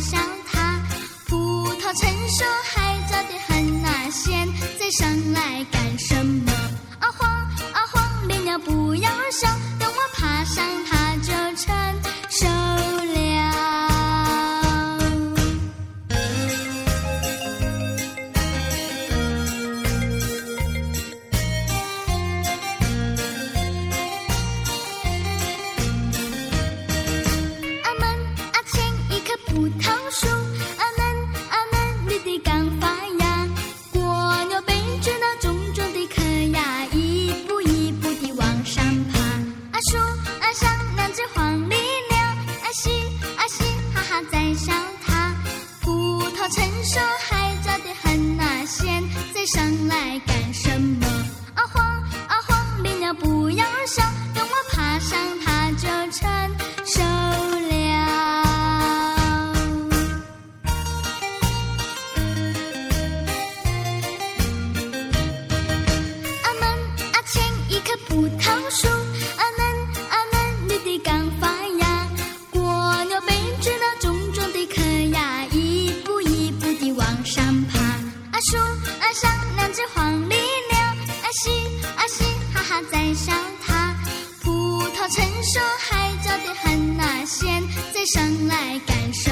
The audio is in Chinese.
想它。葡萄成熟还早得很呐，现在上来干什么？啊慌啊慌，连鸟不要笑，葡萄树，阿门阿门绿的刚发芽，蜗牛背着那重重的壳呀，一步一步地往上爬。阿树阿上两只黄鹂鸟，阿西阿西哈哈在笑它。葡萄成熟还早得很呐，现在上来干什葡萄树，阿门阿门绿的刚发芽，蜗牛背着那重重的壳呀，一步一步地往上爬。阿树阿上两只黄鹂鸟，阿西阿西哈哈在笑它。葡萄成熟还早得很呐，现在上来干什